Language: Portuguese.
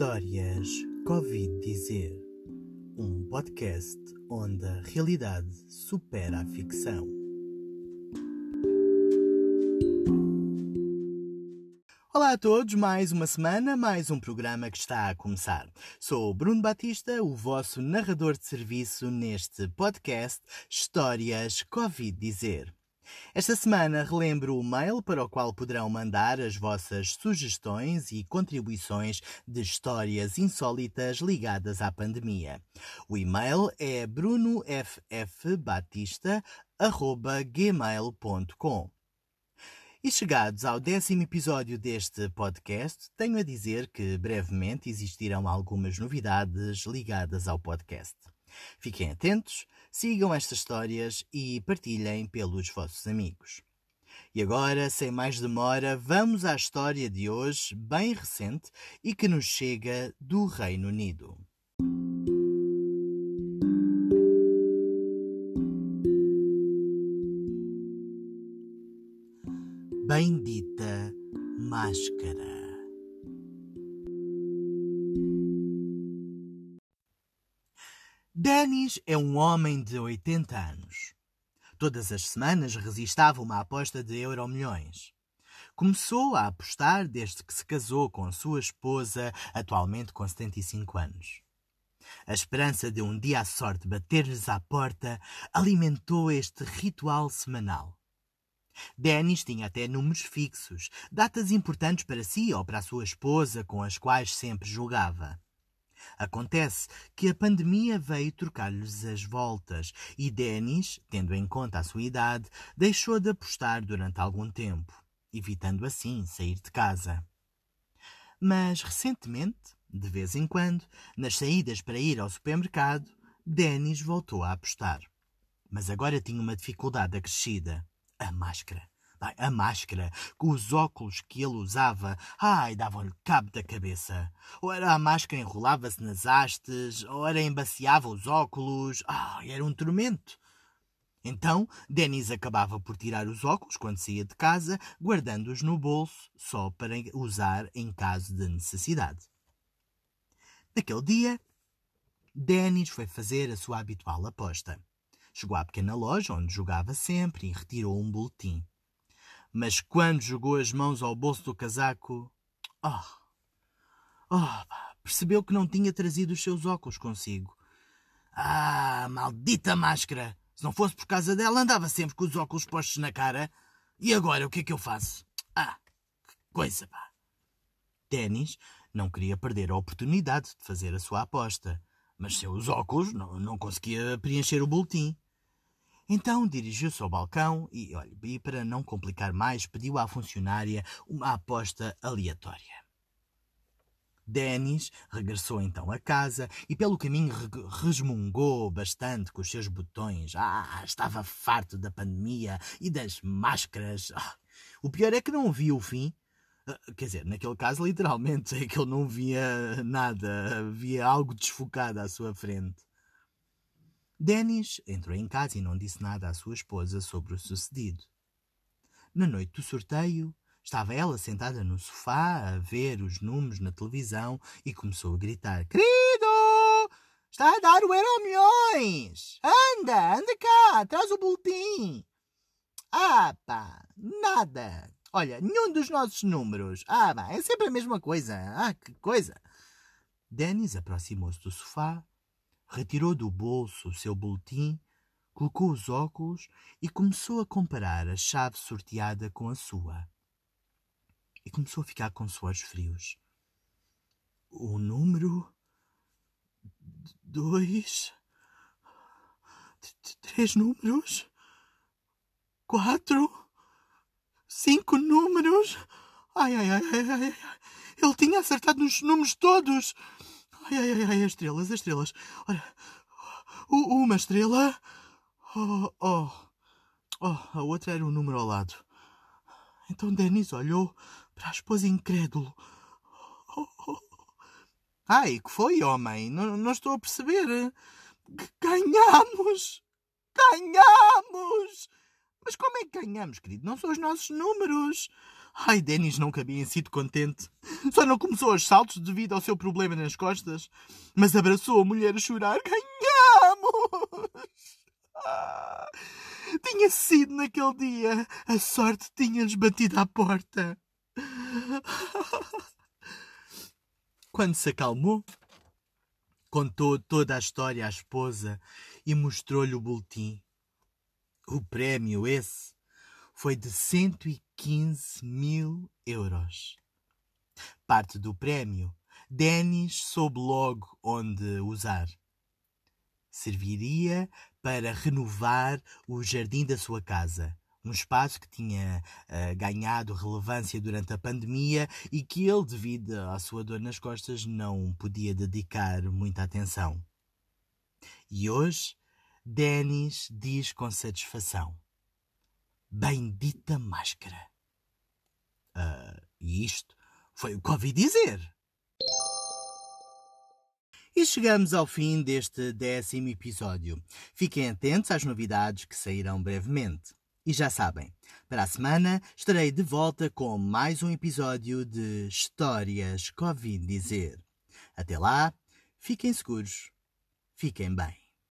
Histórias Covid Dizer um podcast onde a realidade supera a ficção. Olá a todos, mais uma semana, mais um programa que está a começar. Sou Bruno Batista, o vosso narrador de serviço neste podcast Histórias Covid Dizer. Esta semana relembro o mail para o qual poderão mandar as vossas sugestões e contribuições de histórias insólitas ligadas à pandemia. O e-mail é brunoffbatista.gmail.com e chegados ao décimo episódio deste podcast, tenho a dizer que brevemente existirão algumas novidades ligadas ao podcast. Fiquem atentos, sigam estas histórias e partilhem pelos vossos amigos. E agora, sem mais demora, vamos à história de hoje, bem recente e que nos chega do Reino Unido. Bendita Máscara. Dennis é um homem de 80 anos. Todas as semanas resistava uma aposta de euro milhões. Começou a apostar desde que se casou com sua esposa, atualmente com 75 anos. A esperança de um dia a sorte bater-lhes à porta alimentou este ritual semanal. Dennis tinha até números fixos, datas importantes para si ou para a sua esposa, com as quais sempre jogava. Acontece que a pandemia veio trocar-lhes as voltas e Denis, tendo em conta a sua idade, deixou de apostar durante algum tempo, evitando assim sair de casa. Mas recentemente, de vez em quando, nas saídas para ir ao supermercado, Denis voltou a apostar. Mas agora tinha uma dificuldade acrescida: a máscara. A máscara, com os óculos que ele usava, ai, davam-lhe cabo da cabeça. Ou era a máscara enrolava-se nas hastes, ou era embaciava os óculos. Ai, era um tormento. Então, Denis acabava por tirar os óculos quando saía de casa, guardando-os no bolso, só para usar em caso de necessidade. Naquele dia, Denis foi fazer a sua habitual aposta. Chegou à pequena loja onde jogava sempre e retirou um boletim mas quando jogou as mãos ao bolso do casaco. Oh! Oh! Percebeu que não tinha trazido os seus óculos consigo. Ah, maldita máscara! Se não fosse por causa dela, andava sempre com os óculos postos na cara. E agora o que é que eu faço? Ah, que coisa, pá! Denis não queria perder a oportunidade de fazer a sua aposta, mas sem os óculos não, não conseguia preencher o boletim. Então dirigiu-se ao balcão e, olha, e para não complicar mais, pediu à funcionária uma aposta aleatória. Denis regressou então a casa e pelo caminho resmungou bastante com os seus botões. Ah, estava farto da pandemia e das máscaras. Ah, o pior é que não via o fim. Ah, quer dizer, naquele caso, literalmente, é que ele não via nada, via algo desfocado à sua frente. Dennis entrou em casa e não disse nada à sua esposa sobre o sucedido. Na noite do sorteio, estava ela sentada no sofá a ver os números na televisão e começou a gritar: Querido! Está a dar o euro milhões! Anda, anda cá, traz o boletim! Ah, pá, nada! Olha, nenhum dos nossos números. Ah, pá, é sempre a mesma coisa. Ah, que coisa! Dennis aproximou-se do sofá retirou do bolso o seu boletim, colocou os óculos e começou a comparar a chave sorteada com a sua. E começou a ficar com suores frios. O número. Dois. Três números. Quatro. Cinco números. Ai, ai, ai, ai, ai. Ele tinha acertado nos números todos. Ai, ai, ai, ai, as estrelas, as estrelas. Olha, uma estrela. Oh, oh, oh, a outra era um número ao lado. Então Denis olhou para a esposa incrédulo. Oh, oh. Ai, que foi, homem? Não, não estou a perceber. Ganhamos! Ganhamos! Mas como é que ganhamos, querido? Não são os nossos números. Ai, Denis não cabia em sido contente. Só não começou aos saltos devido ao seu problema nas costas, mas abraçou a mulher a chorar. Ganhamos! Ah, tinha sido naquele dia. A sorte tinha-lhes batido à porta. Quando se acalmou, contou toda a história à esposa e mostrou-lhe o boletim. O prémio esse foi de 115 mil euros. Parte do prémio, Denis soube logo onde usar. Serviria para renovar o jardim da sua casa, um espaço que tinha uh, ganhado relevância durante a pandemia e que ele, devido à sua dor nas costas, não podia dedicar muita atenção. E hoje, Denis diz com satisfação: Bendita máscara. Uh, e isto foi o que ouvi dizer. E chegamos ao fim deste décimo episódio. Fiquem atentos às novidades que sairão brevemente. E já sabem, para a semana estarei de volta com mais um episódio de Histórias que ouvi dizer. Até lá, fiquem seguros, fiquem bem.